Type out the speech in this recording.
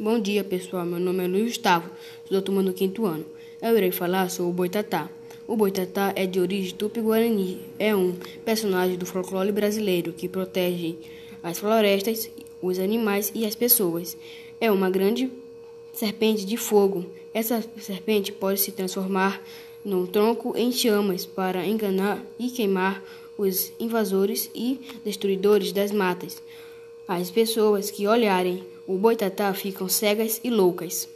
Bom dia, pessoal. Meu nome é Luiz Gustavo, estou tomando o quinto ano. Eu irei falar sobre o Boitatá. O Boitatá é de origem tupi-guarani. É um personagem do folclore brasileiro que protege as florestas, os animais e as pessoas. É uma grande serpente de fogo. Essa serpente pode se transformar num tronco em chamas para enganar e queimar os invasores e destruidores das matas. As pessoas que olharem o boitatá ficam cegas e loucas.